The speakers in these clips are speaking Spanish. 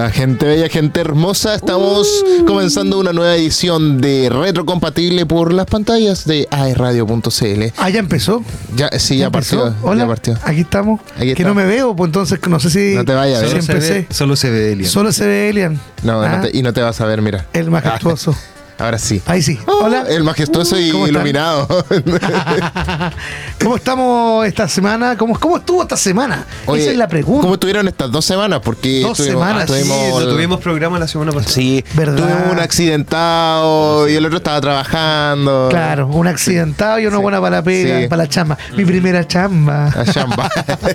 Hola, gente bella, gente hermosa. Estamos Uh. comenzando una nueva edición de Retrocompatible por las pantallas de aerradio.cl. Ah, ya empezó. Ya, sí, ya, empezó? partió. Hola, Ya partió. aquí estamos. Aquí que está. no me veo, pues entonces no sé si. No te vayas, ¿eh? Solo se, empecé. ve, solo se ve Elian. Solo se ve Elian. No, Ah, no te- y no te vas a ver, mira. El majestuoso. Ahora sí. Ahí sí. Oh, Hola. El majestuoso y ¿Cómo están? iluminado. ¿Cómo estamos esta semana? ¿Cómo, cómo estuvo esta semana? Oye, Esa es la pregunta. ¿Cómo estuvieron estas dos semanas? Porque Dos tuvimos- semanas, Sí, tuvimos, no tuvimos programa la semana pasada. Sí, ¿Verdad? tuve un accidentado y el otro estaba trabajando. Claro, un accidentado y una Sí. buena para la pega, Sí. para la chamba. Mi primera chamba. A chamba.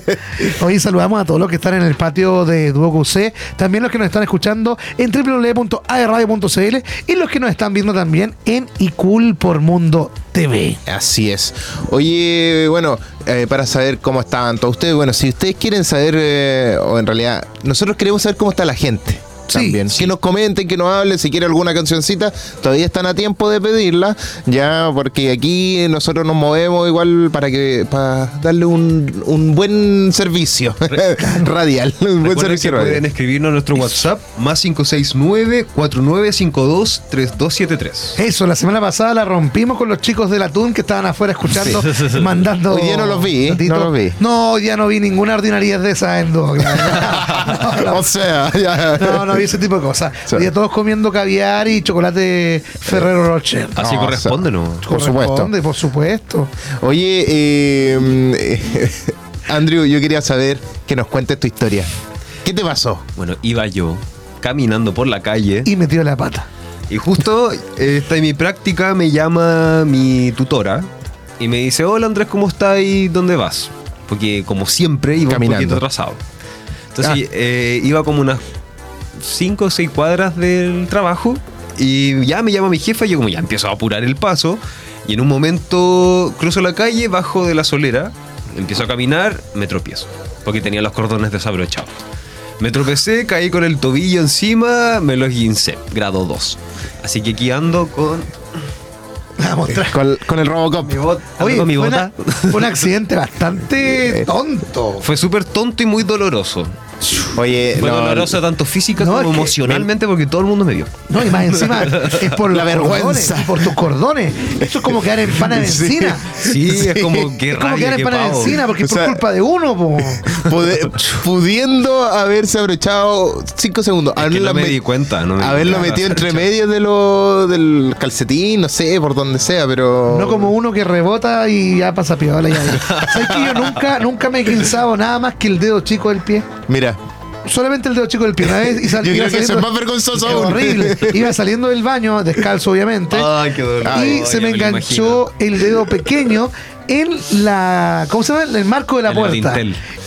Hoy saludamos a todos los que están en el patio de Duo QC, también los que nos están escuchando en www.aerradio.cl y los que nos están viendo también en iCool por Mundo TV. Así es. Oye, bueno, eh, para saber cómo estaban todos ustedes, bueno, si ustedes quieren saber, eh, o en realidad, nosotros queremos saber cómo está la gente. Sí, También. sí. Que nos comenten, que nos hablen, si quieren alguna cancioncita, todavía están a tiempo de pedirla, ya, porque aquí nosotros nos movemos igual para que para darle un, un buen servicio radial, un buen servicio que radial. pueden escribirnos a nuestro WhatsApp más 569-4952-3273. Eso, la semana pasada la rompimos con los chicos del Atún que estaban afuera escuchando, mandando. Hoy día no los vi, notitos. no los vi. No, día no vi ninguna ordinariedad de esas en o sea, ya. No, no había ese tipo de cosas. Sí. Todos comiendo caviar y chocolate Ferrero Rocher. Así No, corresponde, ¿no? Por supuesto. Corresponde, Por supuesto. Oye, eh, Andrew, yo quería saber que nos cuentes tu historia. ¿Qué te pasó? Bueno, iba yo caminando por la calle Y metió la pata. y justo está en mi práctica, me llama mi tutora y me dice, hola Andrés, ¿cómo estás y dónde vas? Porque como siempre iba Caminando. un poquito atrasado. Entonces Ah. eh, iba como unas 5 o 6 cuadras del trabajo y ya me llama mi jefa y yo como ya empiezo a apurar el paso y en un momento cruzo la calle, bajo de la solera, empiezo a caminar, me tropiezo porque tenía los cordones desabrochados. Me tropecé, caí con el tobillo encima, me lo esguincé, grado 2. Así que aquí ando con La mostrar. Con, con el Robocop. mi bot, ando Oye, con mi fue, una- fue un accidente bastante tonto. Fue súper tonto y muy doloroso. Oye, Fue no, doloroso tanto física No, como es que- emocionalmente porque todo el mundo me vio. No, y más encima es por La vergüenza. por tus cordones. Eso es como quedar en pana de Sí. encina. Sí, es como que Es como quedar en pana de encina porque es por sea, culpa de uno, po. Pude- pudiendo haberse abrochado 5 segundos. Es que no me di cuenta. No me haberlo metido entre medio de lo, del calcetín, no sé, por donde sea, pero. No como uno que rebota y ya pasa piola. Ya. ¿Sabes que yo nunca, nunca me he guinzado nada más que el dedo chico del pie? Mira, Solamente el dedo chico del pie. Una vez y sal- Yo creo que eso saliendo- es más vergonzoso aún. horrible. Iba saliendo del baño, descalzo obviamente. Ay, qué dolor. y Ay, se me enganchó el dedo pequeño en la. ¿Cómo se llama? En el marco de la En puerta.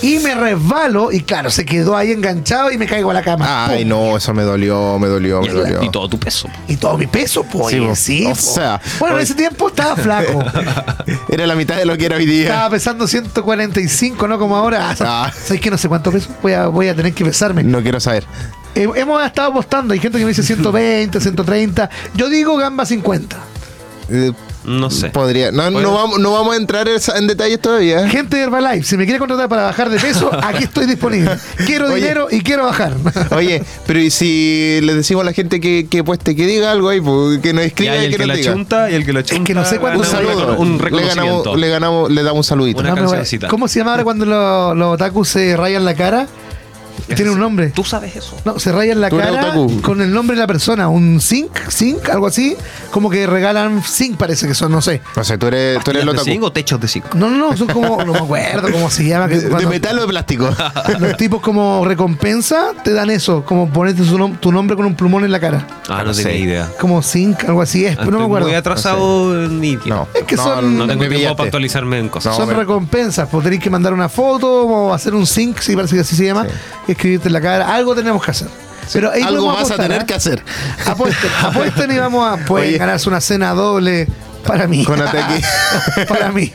Y me resbalo y claro, se quedó ahí enganchado y me caigo a la cama. ay, ¡Pum! no, eso me dolió, me dolió, me imagino. dolió. Y todo tu peso. Y todo mi peso, pues. Sí, Sí. O po. sea, bueno, en ese tiempo estaba flaco. Era la mitad de lo que era hoy día. estaba pesando 145, no como ahora. Ah. ¿Sabes que no sé cuánto peso? Voy a, voy a tener que pesarme. No quiero saber. Eh, hemos estado apostando. Hay gente que me dice 120, 130. Yo digo gamba 50. Eh, No sé. Podría. No, no, vamos, no vamos a entrar en detalles todavía. Gente de Herbalife, si me quiere contratar para bajar de peso, aquí estoy disponible. Quiero Oye. dinero y quiero bajar. Oye, pero ¿y si le decimos a la gente que, que pueste que diga algo ahí, pues, que nos escriba y y, el que que nos la diga? chunta y el que la chunta. que no sé cuánto- Un saludo. Un le ganamos, le ganamos, le damos un saludito. Una No. ¿Cómo se llama ahora cuando los los otakus se rayan la cara? Tiene un nombre. Tú sabes eso. No, se rayan la Tú eres cara otaku. con el nombre de la persona. Un zinc, zinc, algo así. Como que regalan zinc, parece que son, no sé. No sé, tú eres, tú eres el ¿Pastillas de zinc otaku. o techos de zinc? No, no, no, son como, no me acuerdo cómo se llama. que ¿De, de cuando metal o de plástico? Los tipos como recompensa te dan eso, como ponerte su nom- tu nombre con un plumón en la cara. Ah, No no sé. tenía idea. Como zinc, algo así es, pero no me Estoy acuerdo. Muy atrasado tiempo. No. Es que son- No tengo me tiempo pillaste. para actualizarme en cosas. No, Son me- recompensas, pues tenéis que mandar una foto o hacer un sync, si parece que así se llama, escribirte en la cara. Algo tenemos que hacer. Pero ahí Algo vas a tener ¿eh? que hacer. Apuesten, apuesten y vamos a. Pueden Oye. ganarse una cena doble. Para mí. Con ataque. Para mí.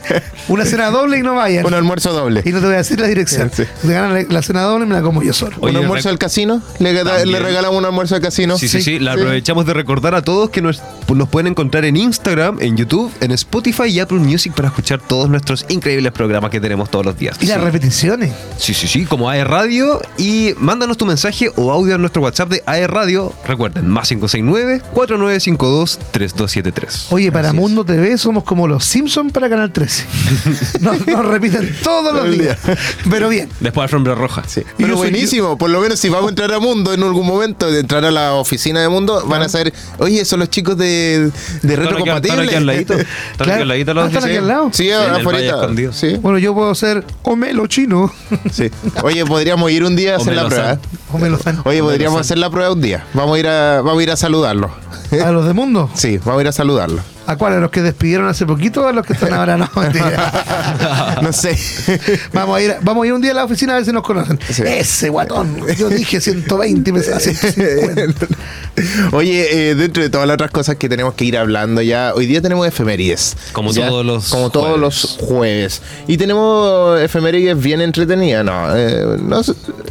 Una cena doble y no vayan. Un almuerzo doble. Y no te voy a decir la dirección. Sí. Te ganan la, la cena doble y me la como yo solo. Oye, ¿Un almuerzo al casino? ¿Le, regalamos un almuerzo al casino? Sí, sí, sí. La aprovechamos de recordar a todos que nos, nos pueden encontrar en Instagram, en YouTube, en Spotify y Apple Music para escuchar todos nuestros increíbles programas que tenemos todos los días. Y las repeticiones. Sí, sí, sí, como AE Radio. Y mándanos tu mensaje o audio a nuestro WhatsApp de AE Radio. Recuerden, más 569-4952-3273. Oye, para Así TV somos como los Simpsons para Canal 13. Nos, nos repiten todos los días. Pero bien. Después Alfombra Roja. Sí. Yo Pero buenísimo, por lo menos si vamos a entrar a Mundo en algún momento, de entrar a la oficina de Mundo, van a saber, oye, son los chicos de, de Están aquí, están aquí al ladito. Retrocompatible. Están aquí al ladito los Ah, están aquí al lado. Sí, afuera. Sí, Bueno, yo puedo ser Homelo chino. sí. Oye, podríamos ir un día a hacer la prueba. San. Oye, podríamos hacer la prueba un día. Vamos a ir a, vamos a, ir a saludarlo. A los de Mundo. Sí, vamos a ir a saludarlo. ¿A cuál? ¿A los que despidieron hace poquito o a los que están ahora? No, mentira. No sé. Vamos a, ir, vamos a ir un día a la oficina a ver si nos conocen. Sí. Ese guatón. Yo dije 120 y me sale 150. Oye, eh, dentro de todas las otras cosas que tenemos que ir hablando ya, hoy día tenemos efemérides. Como ¿ya? todos los Como todos jueves. los jueves. Y tenemos efemérides bien entretenidas, ¿no? eh, no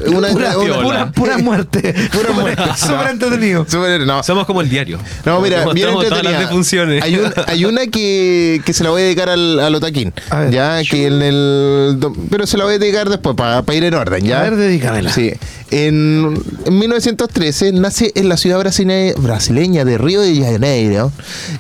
una, Pura, una- pura, pura muerte. Pura muerte. Súper entretenido. No. Somos como el diario. No, mira, bien Mostramos todas las entretenida. defunciones. Hay, hay una que, que se la voy a dedicar al, al Otaquín. Ver. Ya, que en el. Pero se la voy a dedicar después para ir en orden, ¿ya? A ver, dedícamela. Sí. En, en 1913 nace en la ciudad brasile- brasileña de Río de Janeiro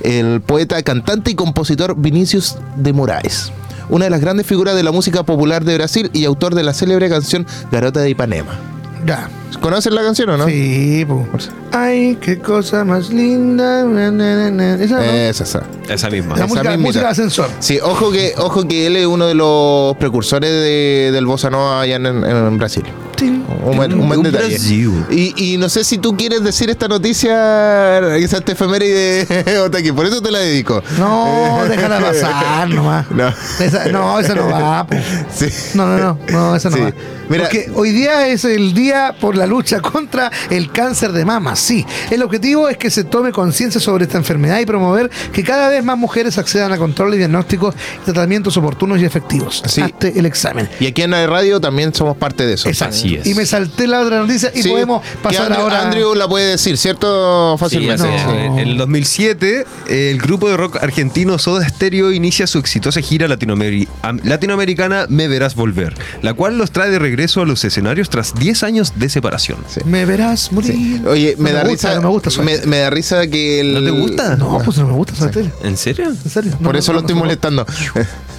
el poeta, cantante y compositor Vinicius de Moraes. Una de las grandes figuras de la música popular de Brasil y autor de la célebre canción Garota de Ipanema. Ya. ¿Conocen la canción o no? Sí, pues. Ay, qué cosa más linda. na, na, na, na. Esa, ¿no? Esa, esa. Esa misma. la esa música, mismita. música de ascensor. Sí, ojo que, ojo que él es uno de los precursores de- del bossa nova allá en, en Brasil. Un buen, un buen Un detalle. Brasil. Y, y no sé si tú quieres decir esta noticia, esa esta efeméride de Otaki, por eso te la dedico. No, déjala pasar nomás. No. Esa, no, esa no va. Sí. No, no, no, no, esa no Sí. va. Mira- Porque hoy día es el día por la lucha contra el cáncer de mama. Sí, el objetivo es que se tome conciencia sobre esta enfermedad y promover que cada vez más mujeres accedan a controles, diagnósticos y tratamientos oportunos y efectivos. Sí. Hazte el examen. Y aquí en la radio también somos parte de eso. Exacto. Así es. Y me salté la otra noticia y Sí, podemos que pasar Andrew, ahora. Andrew la puede decir, ¿cierto? Fácilmente. No. En el 2007, el grupo de rock argentino Soda Stereo inicia su exitosa gira latinoameri- am- latinoamericana Me Verás Volver, la cual los trae de regreso a los escenarios tras 10 años de separación. Me verás morir. Sí. Oye, me No da gusta, risa. No me gusta me, da risa que el. ¿No te gusta? No, pues no me gusta Soda Stereo. ¿En serio? En serio. No, Por no, eso no, lo estoy no, molestando.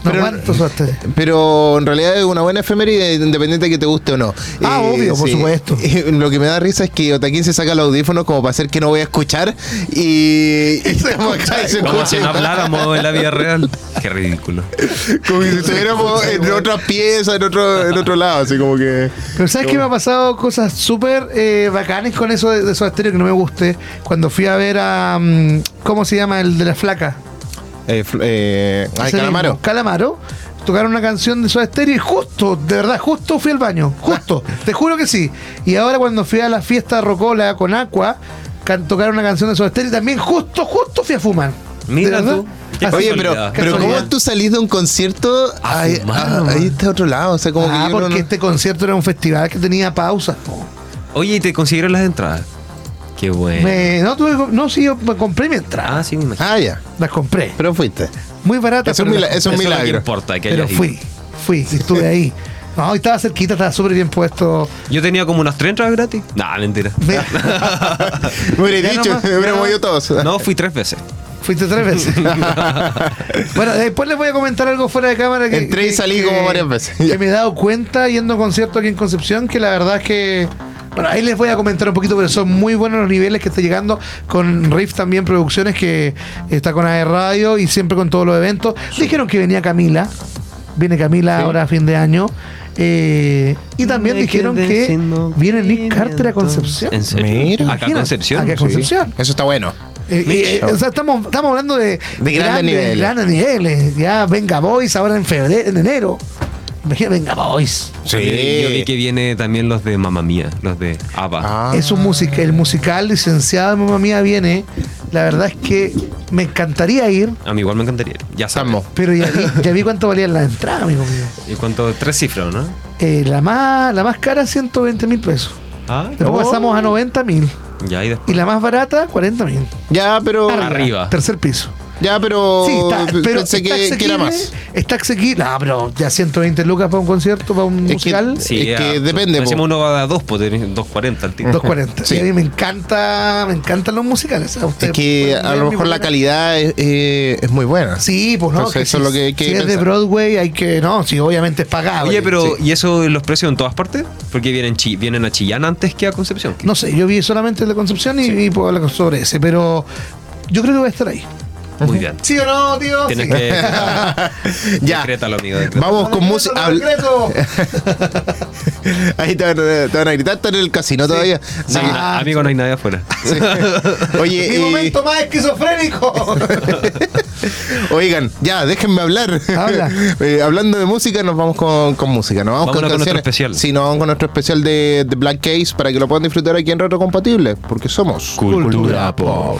Pero, en realidad es una buena efeméride independiente de que te guste o no. Eh, Ah, obvio, por supuesto. Lo que me da risa es que Otaquín se saca el audífono como para hacer que no voy a escuchar y, se Como escucha si no habláramos en la vida real. Qué ridículo. Como si estuviéramos en otra pieza, en otro, en otro lado, así como que. Pero ¿sabes qué me ha pasado cosas súper eh, bacanes con eso de, de Soda Stereo que no me guste? Cuando fui a ver a... mm, ¿Cómo se llama? El de la flaca. Eh, eh, ay, calamaro. mismo, Calamaro. Tocaron una canción de Soda Stereo y justo, de verdad, justo fui al baño. Justo. te juro que sí. Y ahora cuando fui a la fiesta Rocola con Aqua, can- tocaron una canción de Soda Stereo y también justo, justo fui a fumar. Mira ¿De tú. Oye, pero, pero ¿cómo tú salís de un concierto A ahí, fumar ah, ahí está otro lado? O sea, como ah, que porque no- este concierto era un festival que tenía pausas. Oye, ¿y te consiguieron las entradas? Qué bueno. Me- no, tuve, no, sí, yo me compré mi entrada. Ah, sí, me imagino. Ah, ya. Las compré. Pero fuiste. Muy barata. Es un, pero mila- las es un Eso milagro. importa, que Pero hayas fui, ido. fui, y estuve ahí. No, y estaba cerquita, estaba súper bien puesto. Yo tenía como unas tres entradas gratis. Nah, mentira. Me- Me hubiera Ya dicho, nomás, ya hubiéramos nomás. ido todos. No, fui tres veces. Fuiste tres veces. bueno, después les voy a comentar algo fuera de cámara que. Entré y que- salí que- como varias veces. Que me he dado cuenta yendo a conciertos aquí en Concepción que la verdad es que. Bueno, ahí les voy a comentar un poquito, pero son muy buenos los niveles que está llegando con Riff también Producciones, que está con AE Radio y siempre con todos los eventos. Dijeron que venía Camila. Viene Camila ahora a fin de año. Eh, y también Me dijeron que viene Nick Carter a Concepción. ¿En serio? Mira. Acá Concepción. acá a Concepción. Eso está bueno. Eh, eh, o sea, estamos, estamos hablando de, De grandes niveles. grandes niveles. Ya venga Boys ahora en febrero, en enero. Imagina, venga, boys. Sí. Yo vi que viene también los de Mamma Mía, los de ABBA. Ah. Es un musical, el musical licenciado de Mamma Mía viene. La verdad es que me encantaría ir, A mí igual me encantaría. Ya sabemos. Pero ya vi, ya vi cuánto valía la entrada, amigo mío. ¿Y cuánto? Tres cifras, ¿no? Eh, la, más, la más cara, 120 mil pesos. Ah, Después Oh. pasamos a 90 mil. ya y después. Y la más barata, 40 mil. Ya, pero. Arriba. Tercer piso. Ya, pero. Sí, está, pero pensé está que, que era más. Está asequible. No, pero ya 120 lucas para un concierto, para un Es que- musical. Sí. es que ah, depende, po. uno va a dos, pues tenés 2.40 al tiro. 240. Sí. A mí me encanta, me encantan los musicales. ¿sabes? Es que a lo mejor la calidad es, eh, es muy buena. Sí, pues no. Entonces, eso si, es lo que si es de. Broadway, hay que. No, sí, obviamente es pagado. Oye, pero sí. ¿y eso los precios en todas partes? Porque vienen, Chi- vienen a Chillán antes que a Concepción. No sé, yo vi solamente el de Concepción y, y puedo hablar sobre ese, pero yo creo que voy a estar ahí. Muy bien. ¿Sí o no, tío? Tienes Sí. que. Ya. Decrétalo, amigo. decrétalo. Vamos con música. Ahí te van, a- te van a gritar, están en el casino todavía. Sí. amigo, no hay nadie afuera. Sí. Oye, Mi momento más esquizofrénico. oigan, ya, déjenme hablar. Habla. Eh, hablando de música, nos vamos con, con música. Nos vamos Vámonos con, con nuestro especial. Sí, nos vamos con nuestro especial de, de Black Case para que lo puedan disfrutar aquí en Retro Compatible, porque somos Cultura Pop.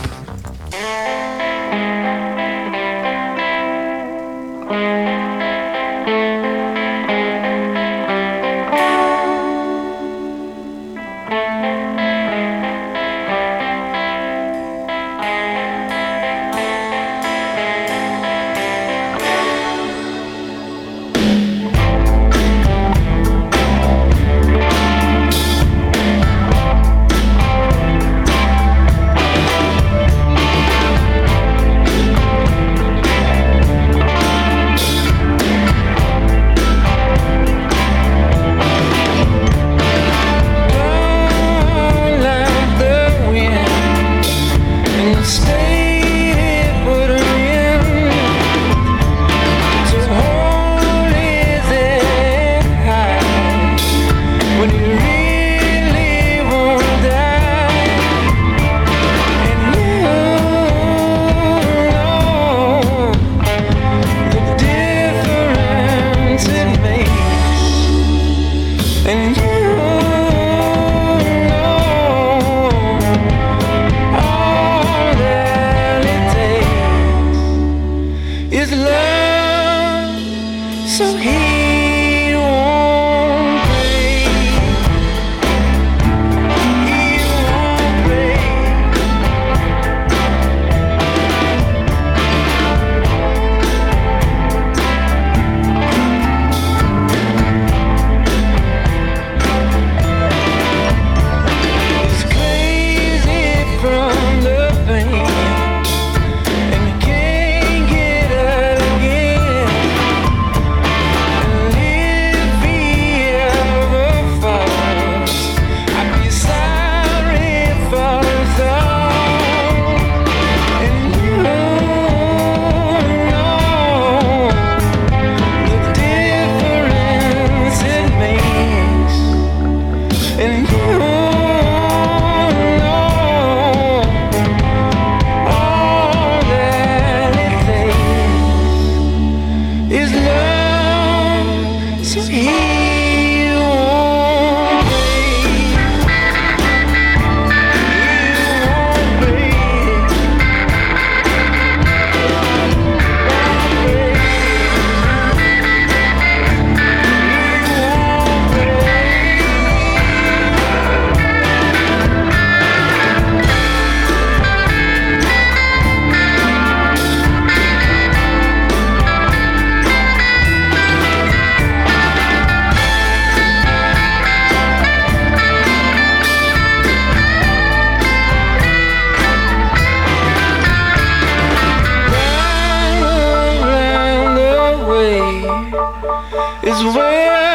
is where.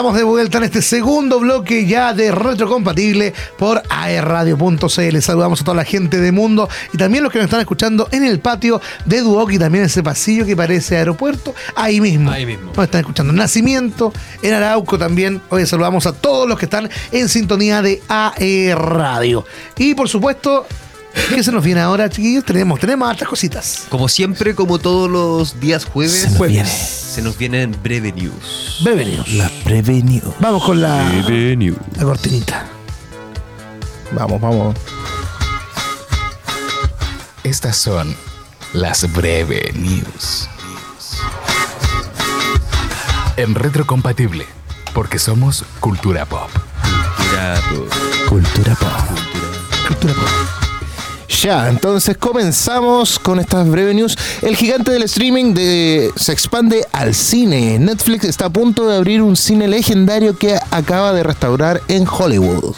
Estamos de vuelta en este segundo bloque ya de retrocompatible por aerradio.cl. Saludamos a toda la gente de Mundo y también los que nos están escuchando en el patio de Duoc y también ese pasillo que parece aeropuerto. Ahí mismo. Ahí mismo. Nos están escuchando en Nacimiento, en Arauco también. Hoy saludamos a todos los que están en sintonía de AE Radio. Y por supuesto, ¿qué se nos viene ahora, chiquillos? Tenemos, tenemos hartas cositas. Como siempre, como todos los días jueves, Se nos jueves, viene. Se nos vienen breve news. Bienvenidos. La prevenido. Vamos con la, Breve news. la cortinita. Vamos, vamos. Estas son las breve news. En retrocompatible, porque somos cultura pop. Mira, pues, Cultura pop. Cultura pop. Ya, entonces comenzamos con estas breve news. El gigante del streaming se expande al cine. Netflix está a punto de abrir un cine legendario que acaba de restaurar en Hollywood.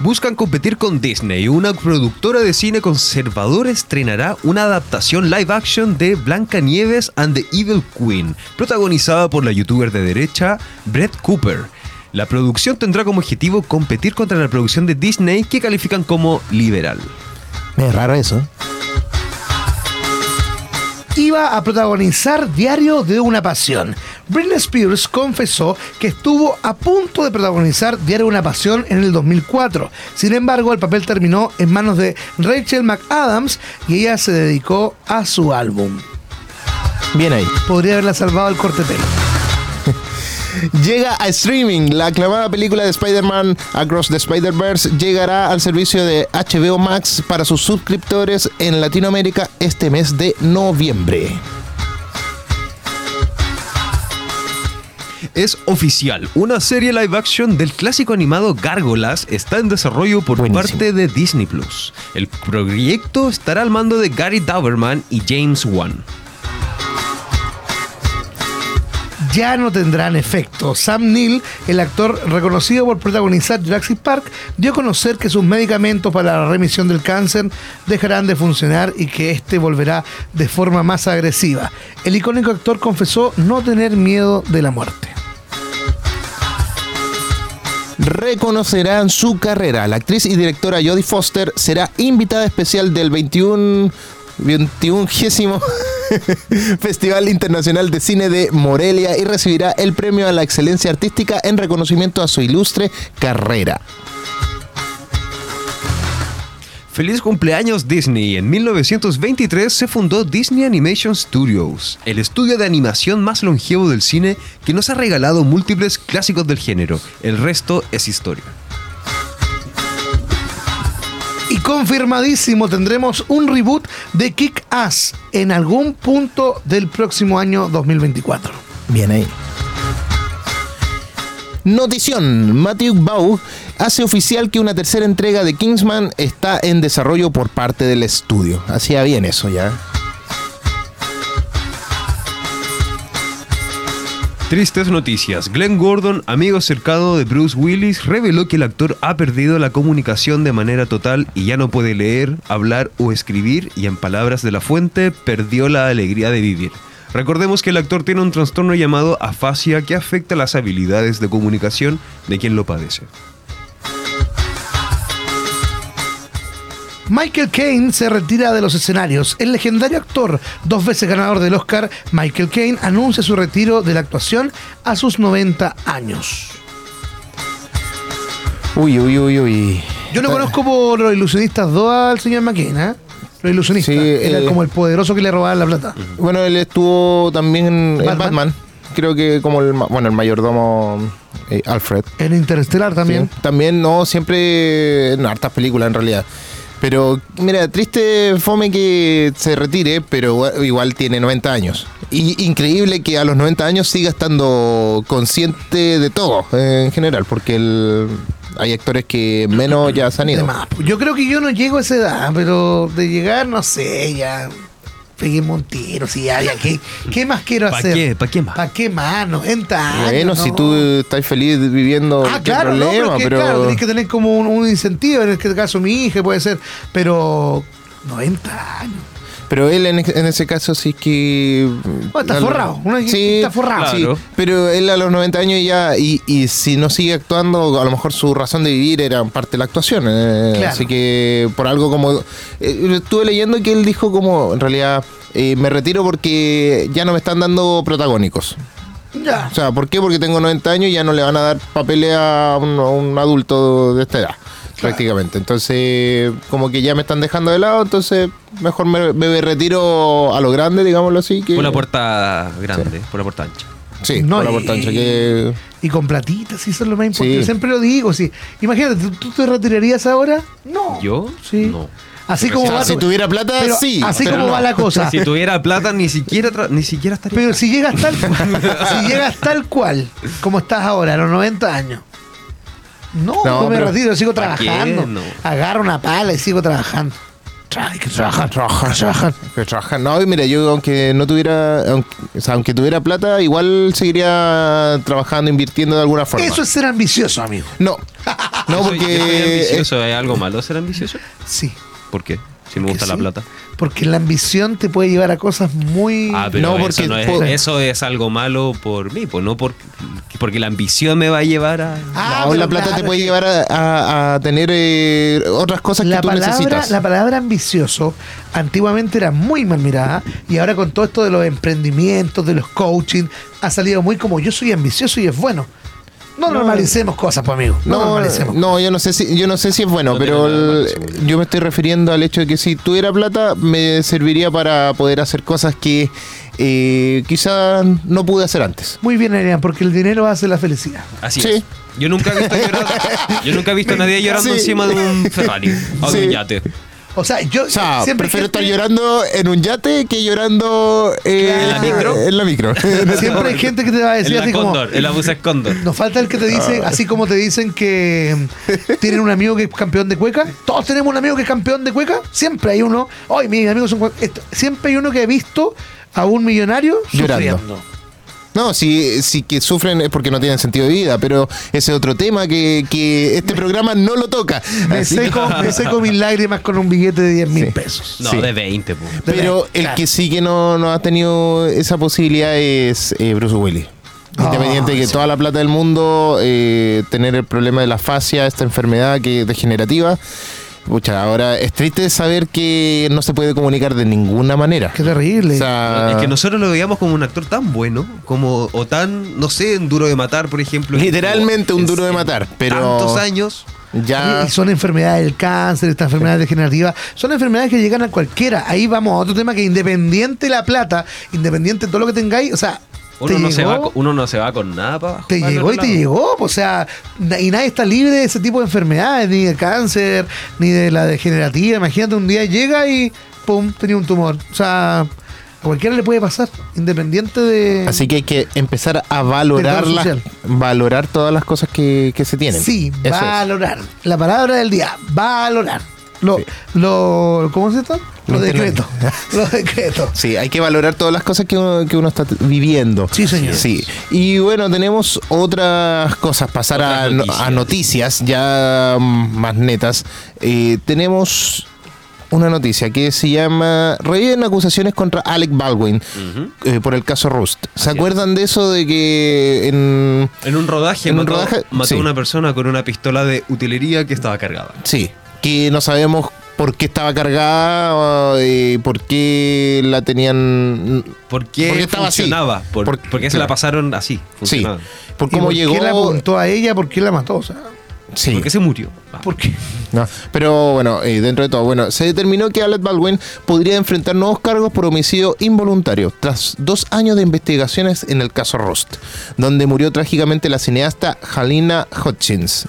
Buscan competir con Disney. Una productora de cine conservadora estrenará una adaptación live action de Blancanieves and the Evil Queen, protagonizada por la youtuber de derecha Brett Cooper. La producción tendrá como objetivo competir contra la producción de Disney que califican como liberal. Es raro eso. iba a protagonizar Diario de una Pasión. Britney Spears confesó que estuvo a punto de protagonizar Diario de una Pasión en el 2004. Sin embargo, el papel terminó en manos de Rachel McAdams y ella se dedicó a su álbum. Bien ahí. Podría haberla salvado el corte de pelo. Llega a streaming. La aclamada película de Spider-Man Across the Spider-Verse llegará al servicio de HBO Max para sus suscriptores en Latinoamérica este mes de noviembre. Es oficial, una serie live action del clásico animado Gárgolas está en desarrollo por Buenísimo. parte de Disney Plus. El proyecto estará al mando de Gary Dauberman y James Wan. Ya no tendrán efecto. Sam Neill, el actor reconocido por protagonizar Jurassic Park, dio a conocer que sus medicamentos para la remisión del cáncer dejarán de funcionar y que este volverá de forma más agresiva. El icónico actor confesó no tener miedo de la muerte. reconocerán su carrera. La actriz y directora Jodie Foster será invitada especial del 21 21 Festival Internacional de Cine de Morelia y recibirá el premio a la excelencia artística en reconocimiento a su ilustre carrera. Feliz cumpleaños Disney. En 1923 se fundó Disney Animation Studios, el estudio de animación más longevo del cine que nos ha regalado múltiples clásicos del género. El resto es historia. Confirmadísimo, tendremos un reboot de Kick Ass en algún punto del próximo año 2024. Bien ahí. Notición, Matthew Bau hace oficial que una tercera entrega de Kingsman está en desarrollo por parte del estudio. Hacía bien eso ya. Tristes noticias. Glenn Gordon, amigo cercano de Bruce Willis, reveló que el actor ha perdido la comunicación de manera total y ya no puede leer, hablar o escribir y en palabras de la fuente, perdió la alegría de vivir. Recordemos que el actor tiene un trastorno llamado afasia que afecta las habilidades de comunicación de quien lo padece. Michael Caine se retira de los escenarios. El legendario actor, dos veces ganador del Oscar, Michael Caine, anuncia su retiro de la actuación a sus 90 años. Uy, uy, uy, uy. Yo lo conozco por los ilusionistas 2 al señor McCain, ¿eh? Los ilusionistas. Sí, Era eh, como el poderoso que le robaban la plata. Bueno, él estuvo también en Batman. Batman. Creo que como el, bueno, el mayordomo eh, Alfred. En Interestelar también. Sí. También, no, siempre en hartas películas en realidad. Pero, mira, triste fome que se retire, pero igual- tiene 90 años. Y increíble que a los 90 años siga estando consciente de todo eh, en general, porque el- hay actores que menos ya se han ido. Yo creo que yo no llego a esa edad, pero de llegar, no sé, ya. Pegué un tiro, sí, ya, ya. ¿Qué, qué más quiero ¿Pa' hacer? qué? ¿Pa' qué más? ¿Para qué más? 90 años. Bueno, si no. tú estás feliz viviendo, Ah, qué claro, no, problema, pero, es que, pero... claro, tenés que tener como un, un incentivo, en este caso mi hija puede ser, pero 90 años. Pero él en, en ese caso sí que... Oh, está lo- forrado, uno que está forrado. Sí, Claro. pero él a los 90 años ya, y, y si no sigue actuando, a lo mejor su razón de vivir era parte de la actuación. eh, Claro. Así que por algo como... eh, estuve leyendo que él dijo como, en realidad, eh, me retiro porque ya no me están dando protagónicos. Ya. O sea, ¿por qué? Porque tengo 90 años y ya no le van a dar papeles a un, a un adulto de esta edad, prácticamente. Entonces, como que ya me están dejando de lado, entonces mejor me, me retiro a lo grande, digámoslo así. Que, Por la puerta grande, por la puerta ancha. Sí, No, por la y- puerta ancha, que... Y con platitas, sí, eso es lo más importante. Sí. Siempre lo digo, sí. Imagínate, ¿tú, tú te retirarías ahora? No. ¿Yo? Sí. No. Así como sea, va si tu- tuviera plata, pero sí. Así pero como no. va la cosa. Si tuviera plata, ni siquiera, ni siquiera estaría. Pero acá. si llegas tal cual, si llegas tal cual, como estás ahora, a los 90 años. No, no, No, me pero- retiro, sigo trabajando. No. Agarro una pala y sigo trabajando. Tra- Hay que trabajar, trabajar, trabajar. Que trabajar. No, y mira, yo aunque no tuviera, aunque, o sea, aunque tuviera plata, igual seguiría trabajando, invirtiendo de alguna forma. Eso es ser ambicioso, amigo. No, no, Yo soy- yo soy porque... ambicioso, ¿es algo malo ser ambicioso? Sí. ¿Por qué? Si me gusta Que la sí. plata. Porque la ambición te puede llevar a cosas muy. Ah, pero No, eso, porque no es, po- eso es algo malo por mí, pues no por, porque la ambición me va a llevar a... Ah, no, pero la plata claro, te puede llevar a, a- a tener eh, otras cosas la que tú palabra, necesitas. la palabra ambicioso antiguamente era muy mal mirada y ahora con todo esto de los emprendimientos, de los coaching, ha salido muy como yo soy ambicioso y es bueno. No, normalicemos cosas, pues amigo. No, No, normalicemos. no, yo no sé si yo no sé si es bueno, No pero el- yo me estoy refiriendo al hecho de que si tuviera plata me serviría para poder hacer cosas que eh, quizás no pude hacer antes. Muy bien, Adrián, porque el dinero hace la felicidad. Así Sí. es. Yo nunca he visto llorando, yo nunca he visto a nadie llorando Sí. encima de un Ferrari o de Sí. un yate. O sea, yo O sea, siempre prefiero gente- estar llorando en un yate que llorando eh, ¿En la micro? En la micro. Siempre hay gente que te va a En decir la así como. Cóndor, en la busa Cóndor. Nos falta el que te dice, así como te dicen que mm, tienen un amigo que es campeón de cueca. Todos tenemos un amigo que es campeón de cueca. Siempre hay uno. Hoy mis amigos son. Siempre hay uno que ha visto a un millonario Llorando. sufriendo. No, si, si que sufren es porque no tienen sentido de vida, pero ese es otro tema que, que este programa no lo toca. Me Así seco, que- me seco mis lágrimas con un billete de 10 mil Sí. pesos. No, Sí. de 20, pues. Pero el Claro. que sí que no, no ha tenido esa posibilidad es eh, Bruce Willis. Ah, Independiente de que sí. toda la plata del mundo, eh, tener el problema de la fascia, esta enfermedad que degenerativa. Pucha, ahora es triste saber que no se puede comunicar de ninguna manera. Qué terrible. O sea, Es que nosotros lo veíamos como un actor tan bueno, como, o tan, no sé, un duro de matar, por ejemplo. Literalmente un duro de matar, pero- Tantos años. ya. Y- Y son enfermedades del cáncer, estas enfermedades degenerativas, son enfermedades que llegan a cualquiera. Ahí vamos a otro tema que independiente de la plata, independiente de todo lo que tengáis, o sea, Uno te no, se va, con- uno no se va con nada para abajo. te para llegó y te llegó, o sea, y nadie está libre de ese tipo de enfermedades, ni de cáncer, ni de la degenerativa. Imagínate un día llega y pum, tenía un tumor. O sea, a cualquiera le puede pasar, independiente de. Así que hay que empezar a valorar, Del las- social. valorar todas las cosas que, que se tienen. Sí, Eso es. valorar. La palabra del día, valorar. Lo, Sí. lo, ¿Cómo se está? Los Lo decretos. Los decretos. Sí, hay que valorar todas las cosas que uno, que uno está viviendo. Sí, señor. Sí. Y bueno, tenemos otras cosas, pasar a, Otras noticias. a noticias ya mm, más netas. Eh, tenemos una noticia que se llama Reviven acusaciones contra Alec Baldwin eh, por el caso Rust. ¿Se Así acuerdan de eso de que en... En un rodaje En un mató, rodaje, mató sí. a una persona con una pistola de utilería que estaba cargada. Sí, que no sabemos por qué estaba cargada, eh, por qué la tenían... ¿Por qué Porque estaba así. funcionaba? Por, Por- ¿Por qué se claro. la pasaron así? Sí, Funcionaba. por ¿Y cómo por llegó... qué le apuntó a ella? ¿Por qué la mató? O sea, Sí. ¿Por qué se murió? Ah, ¿por qué? No, pero bueno, eh, dentro de todo, bueno, se determinó que Alec Baldwin podría enfrentar nuevos cargos por homicidio involuntario tras dos años de investigaciones en el caso Rust, donde murió trágicamente la cineasta Halina Hutchins.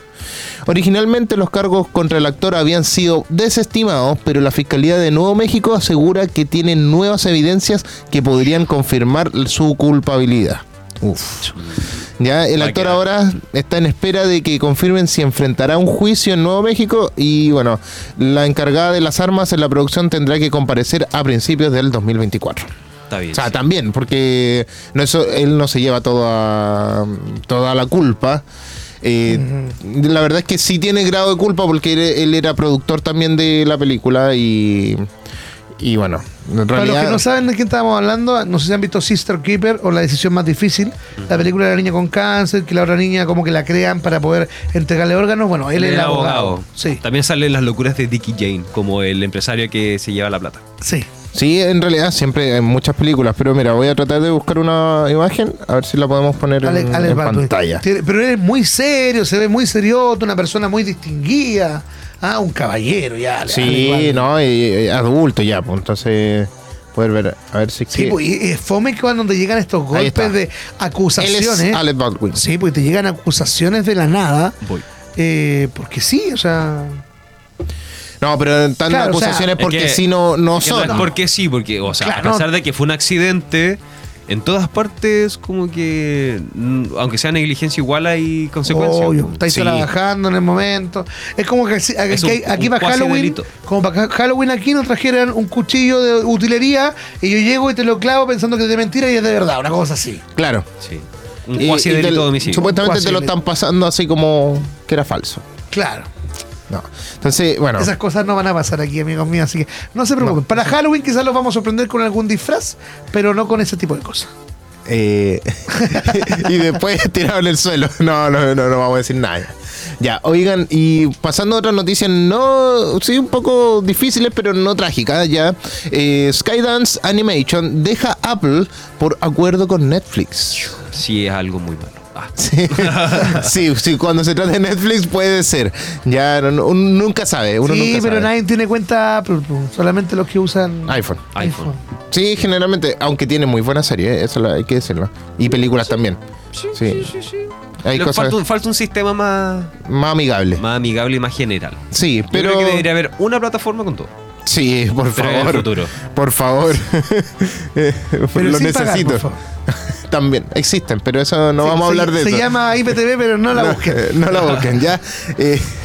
Originalmente los cargos contra el actor habían sido desestimados, pero la Fiscalía de Nuevo México asegura que tiene nuevas evidencias que podrían confirmar su culpabilidad. Uf. Ya el actor ahora está en espera de que confirmen si enfrentará un juicio en Nuevo México y bueno, la encargada de las armas en la producción tendrá que comparecer a principios del 2024. Está bien. O sea, sí. también, porque no eso, él no se lleva toda, toda la culpa. Eh, La verdad es que sí tiene grado de culpa porque él, él era productor también de la película y, Y bueno, en Para los que realidad. no saben de quién estábamos hablando, no sé si han visto Sister Keeper o La decisión más difícil, la película de la niña con cáncer, que la otra niña como que la crean para poder entregarle órganos. Bueno, él es el abogado. Sí, También salen las locuras de Dickie Jane, como el empresario que se lleva la plata. sí. Sí, en realidad siempre hay muchas películas, pero mira, voy a tratar de buscar una imagen, a ver si la podemos poner Ale- en, en Baldwin. pantalla. Tiene- Pero él es muy serio, se ve muy serioto, una persona muy distinguida. Ah, un caballero ya. Sí, no, y, y adulto ya, pues entonces poder ver, a ver si es Sí, que- pues, y es fome que cuando te llegan estos golpes de Él es acusaciones. Alec Baldwin. Sí, pues te llegan acusaciones de la nada. Voy. eh, porque sí, o sea. No, pero están Claro, o sea, acusaciones Es porque que- si no, no es que no son. es porque sí, porque, o sea, Claro, a pesar no. de que fue un accidente, en todas partes, como que, aunque sea negligencia, igual hay consecuencias. Obvio, estáis Sí. trabajando en el momento. Es como que aquí, Es aquí- un- aquí un para Halloween, delito. como para Halloween aquí nos trajeran un cuchillo de utilería y yo llego y te lo clavo pensando que es de mentira y es de verdad, una cosa así. Claro. Sí. Un cuasi delito de homicidio. Supuestamente te lo están pasando así como que era falso. Claro. No. Entonces, bueno. Esas cosas no van a pasar aquí, amigos míos, así que no se preocupen. Para Halloween quizás los vamos a sorprender con algún disfraz, pero no con ese tipo de cosas. eh, y después tirado en el suelo. No, no, no, no vamos a decir nada. Ya, oigan, y pasando a otras noticias, no, sí, un poco difíciles, pero no trágicas, ya. Eh, Skydance Animation deja Apple por acuerdo con Netflix. Sí, es algo muy malo. Ah, Sí, sí, sí, cuando se trata de Netflix puede ser. Ya, no- no, uno nunca sabe. Uno sí, nunca pero sabe. nadie tiene cuenta Apple, solamente los que usan iPhone. iPhone. Sí, generalmente, aunque tiene muy buena serie, eso hay que decirlo. Y películas también. Sí. Hay Le cosas falta, un, falta un sistema más, más amigables. más amigable y más general. Sí, Yo pero. creo que debería haber una plataforma con todo. Sí, por Pero en el favor. futuro. Por favor. Eh, Pero lo sin pagar, necesito. por favor. También existen, pero eso no Sí, vamos a se- hablar de se eso. llama IPTV, pero no la No, busquen. No la busquen, ya. Eh,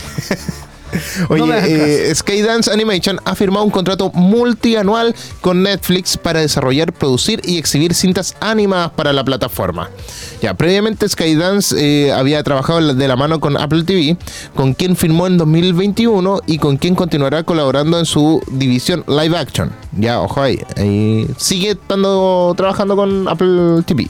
Oye, No eh, Skydance Animation ha firmado un contrato multianual con Netflix para desarrollar, producir y exhibir cintas animadas para la plataforma. Ya, previamente Skydance eh, había trabajado de la mano con Apple TV, con quien firmó en 2021 y con quien continuará colaborando en su división live action. Ya, ojo ahí, ahí sigue estando trabajando con Apple TV.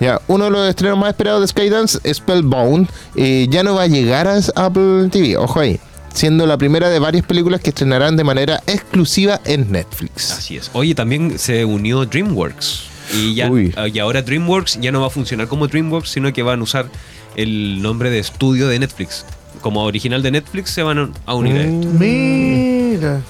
Ya, uno de los estrenos más esperados de Skydance, Spellbound, eh, ya no va a llegar a Apple TV, ojo ahí, siendo la primera de varias películas que estrenarán de manera exclusiva en Netflix. Así es. Oye, también se unió DreamWorks. Y, ya, Uy. y ahora DreamWorks ya no va a funcionar como DreamWorks, sino que van a usar el nombre de estudio de Netflix. Como original de Netflix se van a unir a esto. Mira.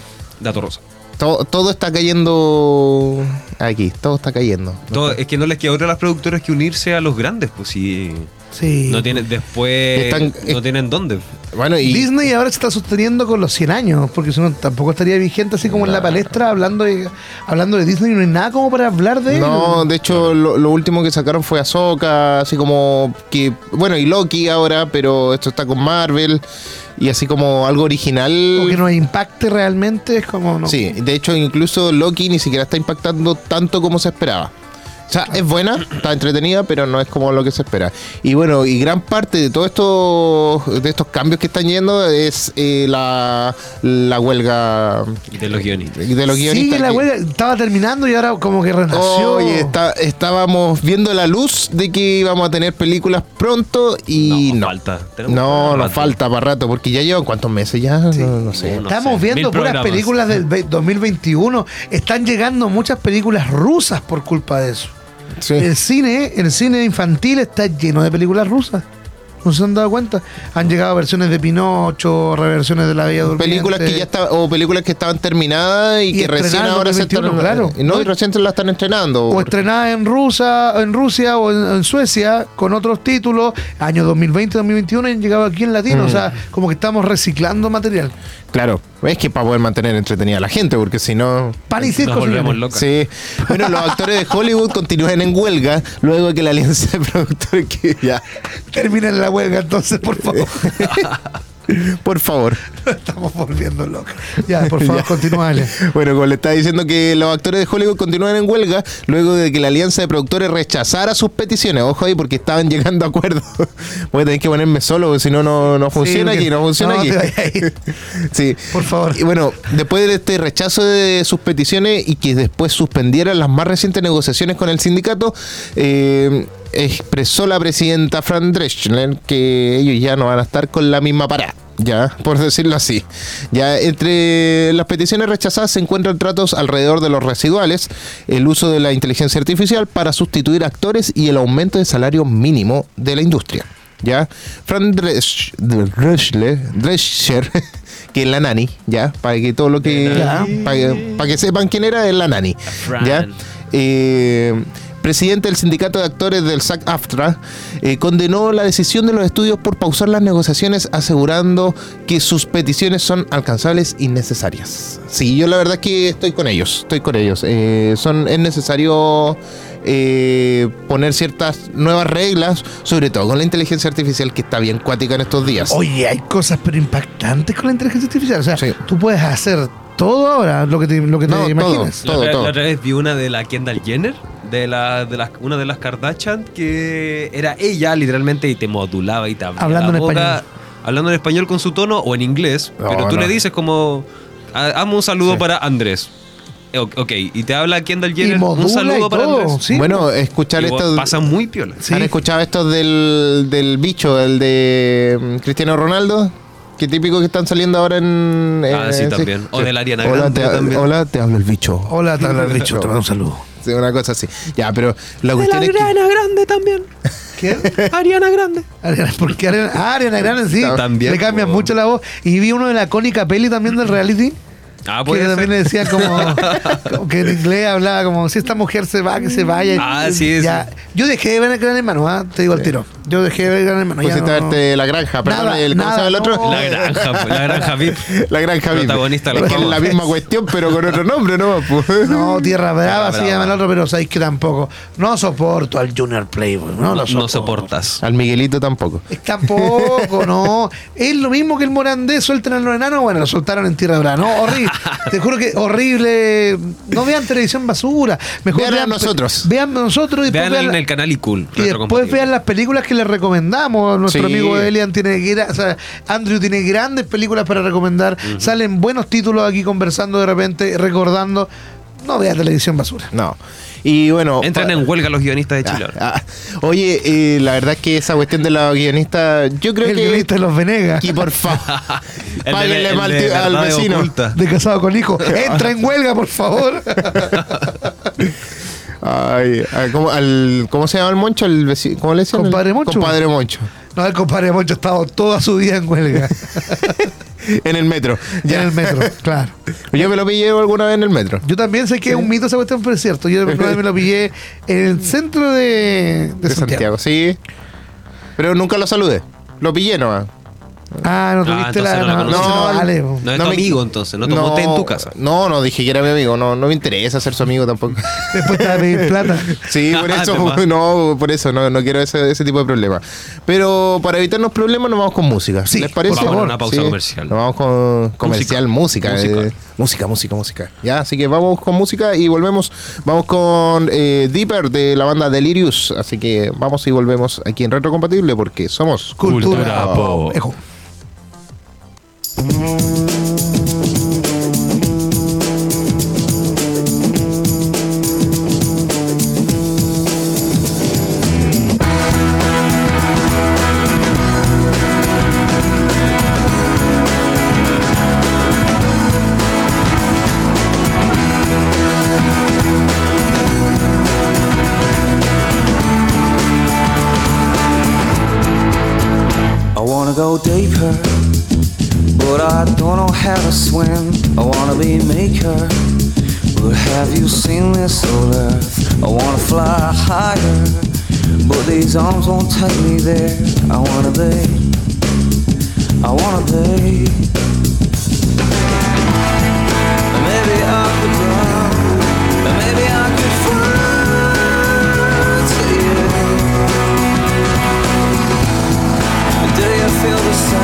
Dato rosa. Todo, todo está cayendo aquí, todo está cayendo. Todo- es que no les queda otra a las productoras que unirse a los grandes, pues si Sí. no tienen después Están- no tienen dónde. Bueno, y Disney ahora se está sosteniendo con los 100 años, porque si no tampoco estaría vigente así como en la palestra hablando de, hablando de Disney, no hay nada como para hablar de no, él. de hecho lo, lo último que sacaron fue Ahsoka, así como que, bueno, y Loki ahora, pero esto está con Marvel y así como algo original. Como que no impacte realmente, es como no. Sí, de hecho incluso Loki ni siquiera está impactando tanto como se esperaba. O sea, es buena, está entretenida, pero no es como lo que se espera. Y bueno, y gran parte de todos estos de estos cambios que están yendo es eh, la, la huelga De los guionistas. de los guionistas. Sigue la huelga, estaba terminando y ahora como que renació. Oye, está- estábamos viendo la luz de que íbamos a tener películas pronto y No, no. falta. Tenemos No, nos falta para rato, porque ya llevan cuántos meses ya, no, no sé. No Estamos sé, viendo mil puras programas. películas del ve- 2021. Están llegando muchas películas rusas por culpa de eso. Sí. El cine, el cine infantil está lleno de películas rusas. ¿No se han dado cuenta? Han llegado versiones de Pinocho, reversiones de La Bella Durmiente. películas que ya estaban o películas que estaban terminadas y, Y que recién ahora se 2021, están claro. no y recién se la están estrenando o estrenadas en Rusia, en Rusia o en, en Suecia con otros títulos, año 2020, 2021 y han llegado aquí en latino, Mm. o sea, como que estamos reciclando material. Claro es que para poder mantener entretenida a la gente porque si no Pan y circo, Nos volvemos locos. Sí. Bueno, los actores de Hollywood continúan en huelga luego de que la alianza de productores que ya Terminen la huelga entonces, por favor. Por favor. Estamos volviendo locos. Ya, por favor, continúale. Bueno, como le estaba diciendo que los actores de Hollywood continúan en huelga luego de que la alianza de productores rechazara sus peticiones. Ojo ahí, porque estaban llegando a acuerdos. Voy a tener que ponerme solo, porque si no, no funciona Sí, aquí, no funciona no, aquí. sí. Por favor. Y bueno, después de este rechazo de sus peticiones y que después suspendieran las más recientes negociaciones con el sindicato, eh, expresó la presidenta Fran Dreschner que ellos ya no van a estar con la misma parada. Ya, por decirlo así. Ya entre las peticiones rechazadas se encuentran tratos alrededor de los residuales, el uso de la inteligencia artificial para sustituir actores y el aumento de salario mínimo de la industria. ¿ya? Fran Dresch- Dreschler, Drescher, que es la nani, ¿ya? Para que todo lo que... Para que, sepan quién era, es la nani. ¿ya? Eh, presidente del sindicato de actores del SAC-AFTRA, eh, condenó la decisión de los estudios por pausar las negociaciones, asegurando que sus peticiones son alcanzables y necesarias. Sí, yo la verdad es que estoy con ellos, estoy con ellos. Eh, son, es necesario eh, poner ciertas nuevas reglas, sobre todo con la inteligencia artificial que está bien cuática en estos días. Oye, hay cosas pero impactantes con la inteligencia artificial. O sea, Sí. tú puedes hacer todo ahora lo que te, lo que te No, todo. imagines. La, Todo, otra- todo. la otra vez vi una de la Kendall Jenner, de la, de las, una de las Kardashian, que era ella literalmente y te modulaba y te abría Hablando la en boca, español. Hablando en español con su tono o en inglés, No, pero tú no. le dices como, "Ha- hazme un saludo Sí. para Andrés. Eh, Ok, ok, y te habla Kendall Jenner, modula un saludo y para todo, Andrés. sí. bueno, escuchar Y esto... pasa muy piola. Sí. ¿Han escuchado esto del, del bicho, el de mm, Cristiano Ronaldo? Que típico que están saliendo ahora en. Ah, eh, sí, también. O de la Ariana hola, Grande te, también. Hola, te hablo el bicho. Hola, te habla el bicho, te mando un saludo. Sí, una cosa así. Ya, pero la cuestión es que. Grande también. ¿Qué? Ariana Grande. Ariana, porque Ariana, ah, Ariana Grande sí, También, le cambian mucho la voz. Y vi uno de la cónica peli también del reality. Ah, que también le ser. decían como, como que en inglés hablaba como si esta mujer se va, que se vaya. Ah, sí, Ya. Yo dejé de ver el Gran Hermano, ¿ah? te digo al tiro. Yo dejé de ver el Gran Hermano. ya Pusiste a no- la granja, perdón, Nada, el, ¿cómo nada, llama el otro? no. La granja, pues, la granja VIP. La granja VIP. Protagonista de Es la misma cuestión, pero con otro nombre, ¿no? Pues. No, Tierra Brava, Brava. llama el otro, pero sabéis que tampoco. No soporto al Junior Playboy, no, lo No, soporto. no soportas. Al Miguelito tampoco. Tampoco, no. Es lo mismo que el Morandé, sueltan a los enanos, bueno, lo soltaron en Tierra Brava. No, horrible. Te juro que horrible. No vean televisión basura. Mejor Vean nosotros. Vean nosotros y Vean vean, en el canal y cool. y después vean las películas que les recomendamos. Nuestro Sí. amigo Elian tiene, o sea, Andrew tiene grandes películas para recomendar. Salen buenos títulos aquí conversando de repente, recordando. No vean televisión basura. No. Y bueno. Entran en huelga los guionistas de Chile. ahora. Ah, ah. Oye, eh, la verdad es que esa cuestión de la guionista, yo creo El que. guionista de los Venegas. Y por favor, El páguenle el mal de al vecino. De casado con hijo. Entra en huelga, por favor. Ay, ay, ¿cómo, al, ¿Cómo se llama el Moncho? El veci- ¿Cómo le decían? Compadre El- Moncho. Compadre Moncho. No, el compadre Moncho ha estado toda su vida en huelga. En el metro. Ya en el metro, claro. Yo me lo pillé alguna vez en el metro. Yo también sé que es un mito esa cuestión, pero es cierto. Yo una vez me lo pillé en el centro de, de De Santiago. Santiago, sí. Pero nunca lo saludé. Lo pillé nomás. Ah, no Ah, tuviste entonces la. no No, no, No, vale. No es tu me- amigo entonces, no tomó té en tu casa. No, no dije que era mi amigo. No, no me interesa ser su amigo tampoco. Después te va a pedir plata. Sí, por Ah, eso, no, por eso, no, no quiero ese, ese tipo de problemas. Pero para evitarnos problemas nos vamos con música. Sí, ¿Les parece? por favor, una pausa comercial. Nos vamos con comercial, música. Música. eh, música, música, música. Ya, así que vamos con música y volvemos. Vamos con eh, Deeper de la banda Delirious. Así que vamos y volvemos aquí en Retrocompatible porque somos Cultura. Cultura pop. go deeper but I don't know how to swim. I wanna be maker, but have you seen this old earth? I wanna fly higher, but these arms won't take me there. I wanna be, I wanna be. Maybe I could maybe I could fly to you. Do you feel the same?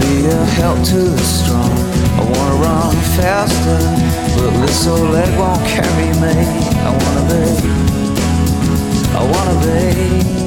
be a help to the strong. I wanna run faster, but this old leg won't carry me. I wanna be, I wanna be.